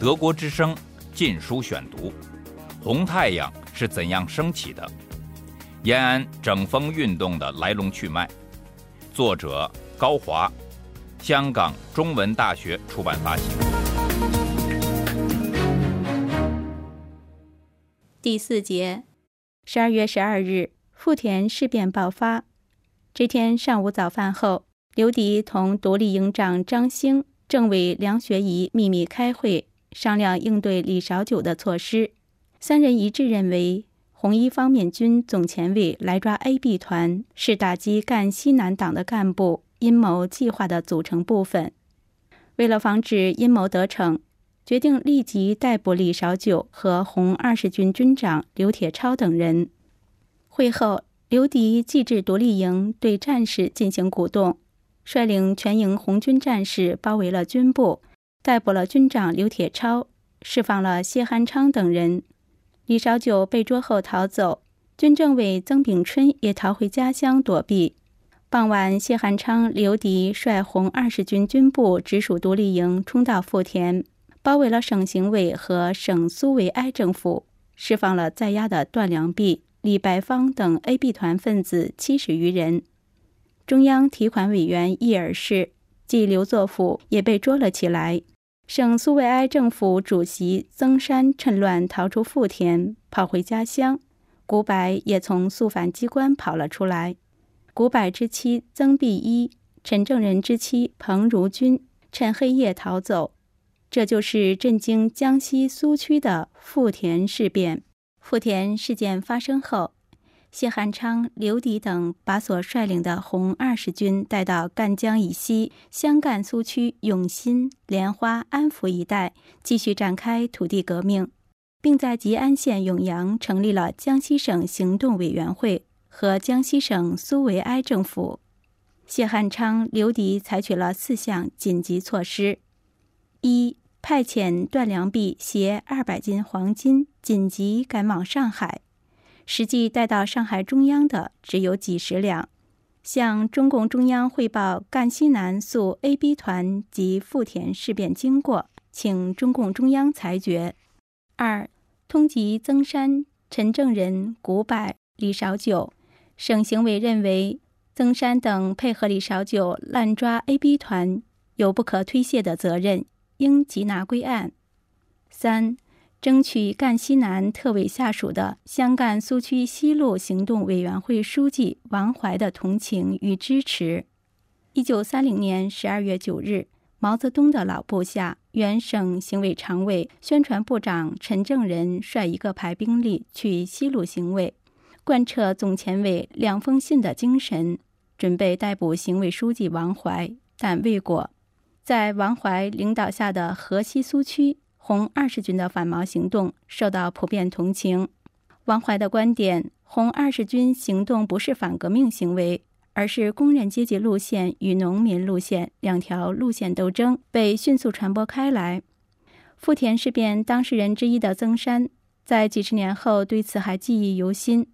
德国之声《禁书选读》：红太阳是怎样升起的？延安整风运动的来龙去脉。作者高华，香港中文大学出版发行。第四节，十二月十二日，富田事变爆发。这天上午早饭后，刘迪同独立营长张兴、政委梁学仪秘密开会，商量应对李少九的措施。三人一致认为，红一方面军总前卫来抓 AB 团是打击赣西南党的干部阴谋计划的组成部分。为了防止阴谋得逞，决定立即逮捕李少九和红二十军军长刘铁超等人。会后。刘迪继至独立营，对战士进行鼓动，率领全营红军战士包围了军部，逮捕了军长刘铁超，释放了谢汉昌等人。李少九被捉后逃走，军政委曾炳春也逃回家乡躲避。傍晚，谢汉昌、刘迪率红二十军军部直属独立营冲到富田，包围了省行委和省苏维埃政府，释放了在押的段良弼。李白芳等 AB 团分子七十余人，中央提款委员叶尔士即刘作甫也被捉了起来。省苏维埃政府主席曾山趁乱逃出富田，跑回家乡。古柏也从肃反机关跑了出来。古柏之妻曾碧一、陈正仁之妻彭如君趁黑夜逃走。这就是震惊江西苏区的富田事变。富田事件发生后，谢汉昌、刘迪等把所率领的红二十军带到赣江以西湘赣苏区永新、莲花、安福一带，继续展开土地革命，并在吉安县永阳成立了江西省行动委员会和江西省苏维埃政府。谢汉昌、刘迪采取了四项紧急措施：一、派遣段良弼携二百斤黄金紧急赶往上海，实际带到上海中央的只有几十两。向中共中央汇报赣西南肃 AB 团及富田事变经过，请中共中央裁决。二、通缉曾山、陈正仁、古柏、李少九。省行委认为，曾山等配合李少九滥抓 AB 团，有不可推卸的责任。应缉拿归案。三、争取赣西南特委下属的湘赣苏区西路行动委员会书记王怀的同情与支持。一九三零年十二月九日，毛泽东的老部下、原省行委常委、宣传部长陈正仁率一个排兵力去西路行委，贯彻总前委两封信的精神，准备逮捕行委书记王怀，但未果。在王怀领导下的河西苏区红二十军的反毛行动受到普遍同情。王怀的观点，红二十军行动不是反革命行为，而是工人阶级路线与农民路线两条路线斗争，被迅速传播开来。富田事变当事人之一的曾山，在几十年后对此还记忆犹新。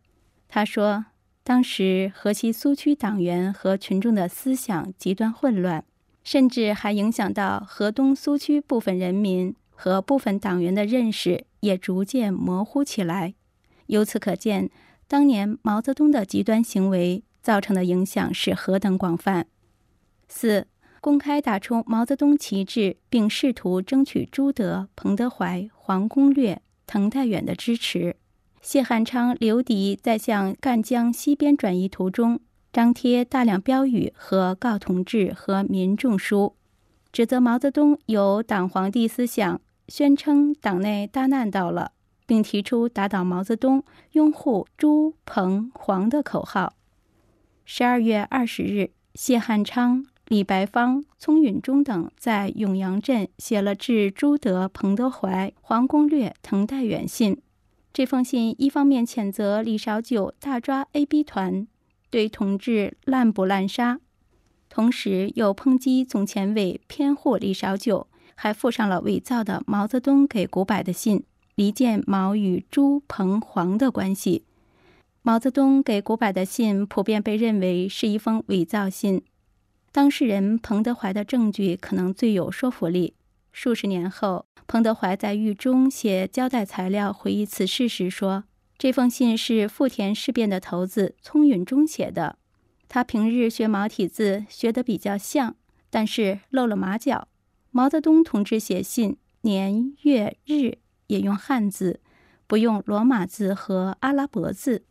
他说：“当时河西苏区党员和群众的思想极端混乱。”甚至还影响到河东苏区部分人民和部分党员的认识，也逐渐模糊起来。由此可见，当年毛泽东的极端行为造成的影响是何等广泛。四、公开打出毛泽东旗帜，并试图争取朱德、彭德怀、黄公略、滕代远的支持。谢汉昌、刘迪在向赣江西边转移途中。张贴大量标语和告同志和民众书，指责毛泽东有党皇帝思想，宣称党内大难到了，并提出打倒毛泽东、拥护朱、彭、黄的口号。十二月二十日，谢汉昌、李白芳、聪允中等在永阳镇写了致朱德、彭德怀、黄公略、滕代远信。这封信一方面谴责李少九大抓 AB 团。对同志滥捕滥杀，同时又抨击总前委偏护李少九，还附上了伪造的毛泽东给古柏的信，离间毛与朱、彭、黄的关系。毛泽东给古柏的信普遍被认为是一封伪造信。当事人彭德怀的证据可能最有说服力。数十年后，彭德怀在狱中写交代材料回忆此事时说：“这封信是富田事变的头子聪允中写的。他平日学毛体字学得比较像，但是露了马脚。毛泽东同志写信年月日也用汉字，不用罗马字和阿拉伯字。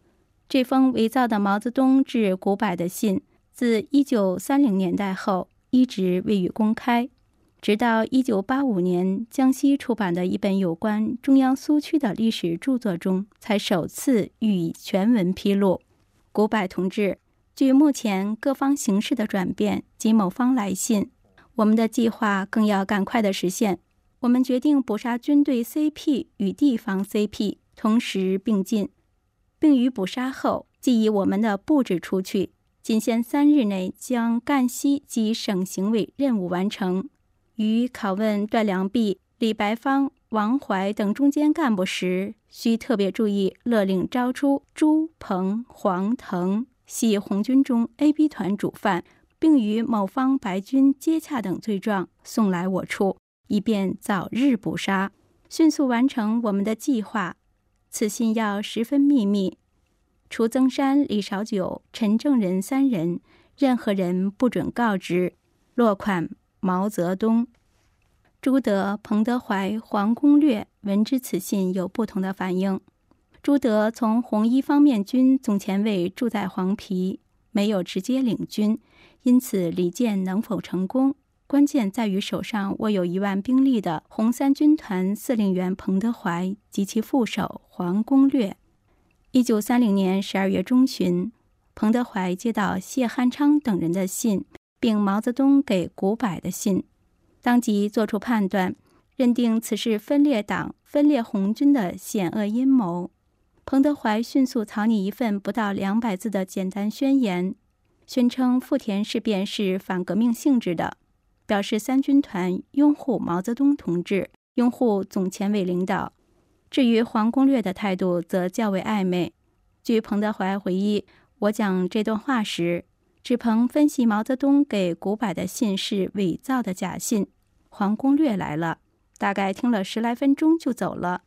这封伪造的毛泽东致古柏的信，自1930年代后一直未予公开。”直到一九八五年，江西出版的一本有关中央苏区的历史著作中，才首次予以全文披露。古柏同志，据目前各方形势的转变及某方来信，我们的计划更要赶快的实现。我们决定捕杀军队 CP 与地方 CP 同时并进，并于捕杀后，即以我们的布置出去，仅限三日内将赣西及省行委任务完成。于拷问段良弼、李白芳、王怀等中间干部时，需特别注意勒令招出朱、彭、黄、腾系红军中 A、B 团主犯，并与某方白军接洽等罪状送来我处，以便早日捕杀，迅速完成我们的计划。此信要十分秘密，除曾山、李少九、陈正仁三人，任何人不准告知。落款。毛泽东、朱德、彭德怀、黄公略闻知此信，有不同的反应。朱德从红一方面军总前卫住在黄陂，没有直接领军，因此李健能否成功，关键在于手上握有一万兵力的红三军团司令员彭德怀及其副手黄公略。一九三零年十二月中旬，彭德怀接到谢汉昌等人的信。并毛泽东给古柏的信，当即作出判断，认定此是分裂党、分裂红军的险恶阴谋。彭德怀迅速草拟一份不到两百字的简单宣言，宣称富田事变是反革命性质的，表示三军团拥护毛泽东同志，拥护总前委领导。至于黄公略的态度，则较为暧昧。据彭德怀回忆，我讲这段话时。志鹏分析毛泽东给古柏的信是伪造的假信。黄公略来了，大概听了十来分钟就走了。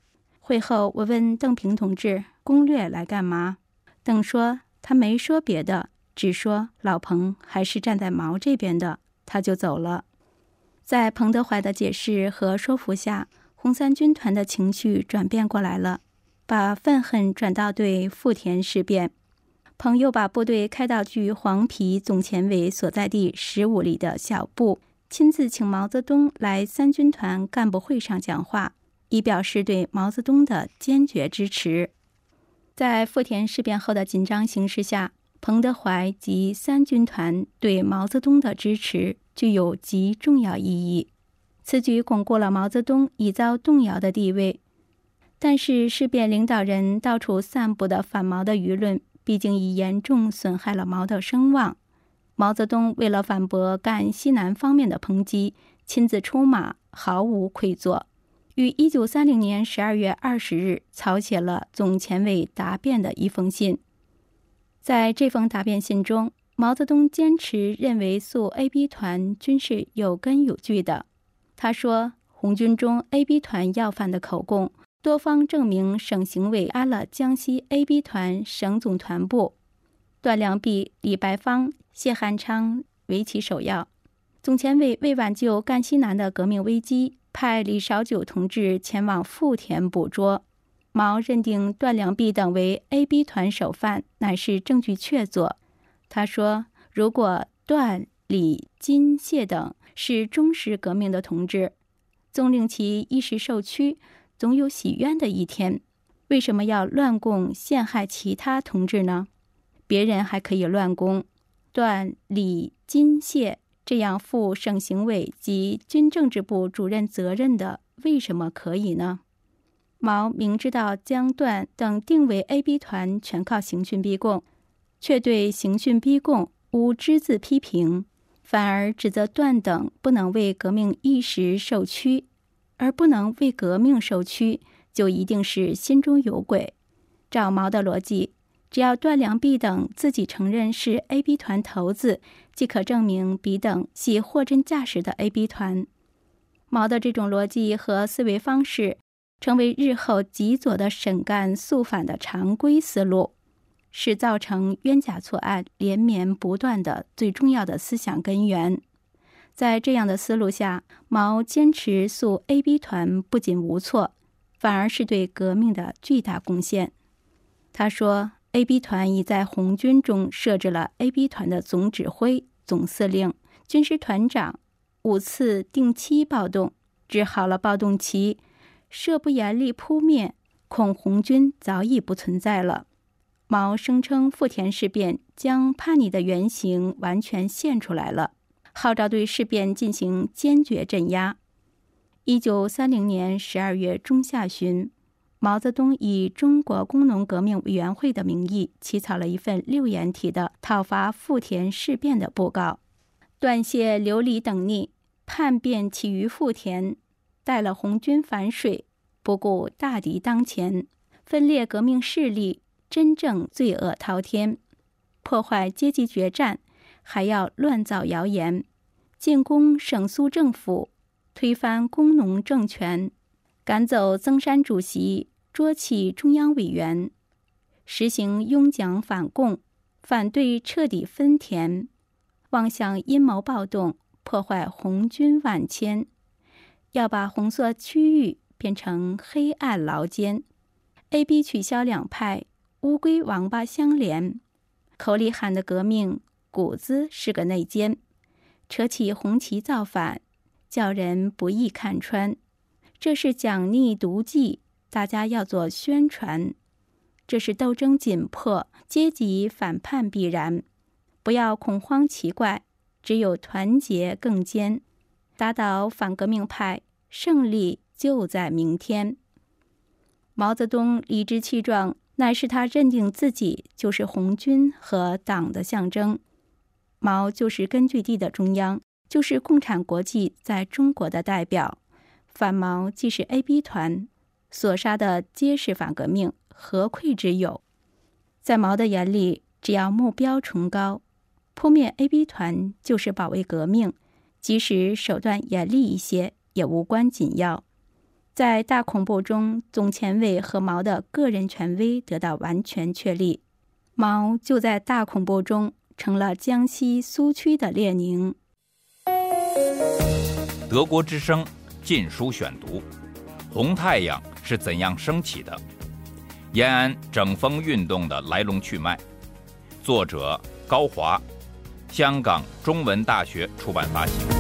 会后，我问邓平同志：“攻略来干嘛？”邓说：“他没说别的，只说老彭还是站在毛这边的。”他就走了。在彭德怀的解释和说服下，红三军团的情绪转变过来了，把愤恨转到对富田事变。朋友把部队开到距黄陂总前委所在地十五里的小布，亲自请毛泽东来三军团干部会上讲话，以表示对毛泽东的坚决支持。在富田事变后的紧张形势下，彭德怀及三军团对毛泽东的支持具有极重要意义。此举巩固了毛泽东已遭动摇的地位。但是，事变领导人到处散布的反毛的舆论。毕竟已严重损害了毛的声望。毛泽东为了反驳赣西南方面的抨击，亲自出马，毫无愧作，于一九三零年十二月二十日草写了总前委答辩的一封信。在这封答辩信中，毛泽东坚持认为肃 A、B 团均是有根有据的。他说：“红军中 A、B 团要犯的口供。”多方证明，省行委安了江西 A、B 团省总团部，段良弼、李白芳、谢汉昌为其首要。总前委为挽救赣西南的革命危机，派李少九同志前往富田捕捉。毛认定段良弼等为 A、B 团首犯，乃是证据确凿。他说：“如果段、李、金、谢等是忠实革命的同志，纵令其一时受屈。”总有洗冤的一天，为什么要乱供陷害其他同志呢？别人还可以乱供，段、李、金、谢这样负省行委及军政治部主任责任的，为什么可以呢？毛明知道将段等定为 A、B 团全靠刑讯逼供，却对刑讯逼供无只字批评，反而指责段等不能为革命一时受屈。而不能为革命受屈，就一定是心中有鬼。照毛的逻辑，只要段良弼等自己承认是 A、B 团头子，即可证明彼等系货真价实的 A、B 团。毛的这种逻辑和思维方式，成为日后极左的审干肃反的常规思路，是造成冤假错案连绵不断的最重要的思想根源。在这样的思路下，毛坚持肃 A B 团不仅无错，反而是对革命的巨大贡献。他说：“A B 团已在红军中设置了 A B 团的总指挥、总司令、军师团长。”五次定期暴动，治好了暴动期，设不严厉扑灭，恐红军早已不存在了。毛声称富田事变将叛逆的原型完全现出来了，号召对事变进行坚决镇压。一九三零年十二月中下旬，毛泽东以中国工农革命委员会的名义起草了一份六言体的讨伐富田事变的布告，断谢刘李等逆。叛变起于富田，带了红军反水，不顾大敌当前，分裂革命势力，真正罪恶滔天，破坏阶级决战，还要乱造谣言，进攻省苏政府，推翻工农政权，赶走曾山主席，捉起中央委员，实行拥蒋反共，反对彻底分田，妄想阴谋暴动。破坏红军万千，要把红色区域变成黑暗牢监。A、B 取消两派，乌龟王八相连。口里喊的革命，骨子是个内奸。扯起红旗造反，叫人不易看穿。这是奖励毒计，大家要做宣传。这是斗争紧迫，阶级反叛必然，不要恐慌奇怪。只有团结更坚，打倒反革命派，胜利就在明天。毛泽东理直气壮，乃是他认定自己就是红军和党的象征。毛就是根据地的中央，就是共产国际在中国的代表。反毛既是 A、B 团所杀的，皆是反革命，何愧之有？在毛的眼里，只要目标崇高。扑灭 A、B 团就是保卫革命，即使手段严厉一些，也无关紧要。在大恐怖中，总前卫和毛的个人权威得到完全确立。毛就在大恐怖中成了江西苏区的列宁。德国之声《禁书选读》：红太阳是怎样升起的？延安整风运动的来龙去脉。作者高华。香港中文大学出版发行。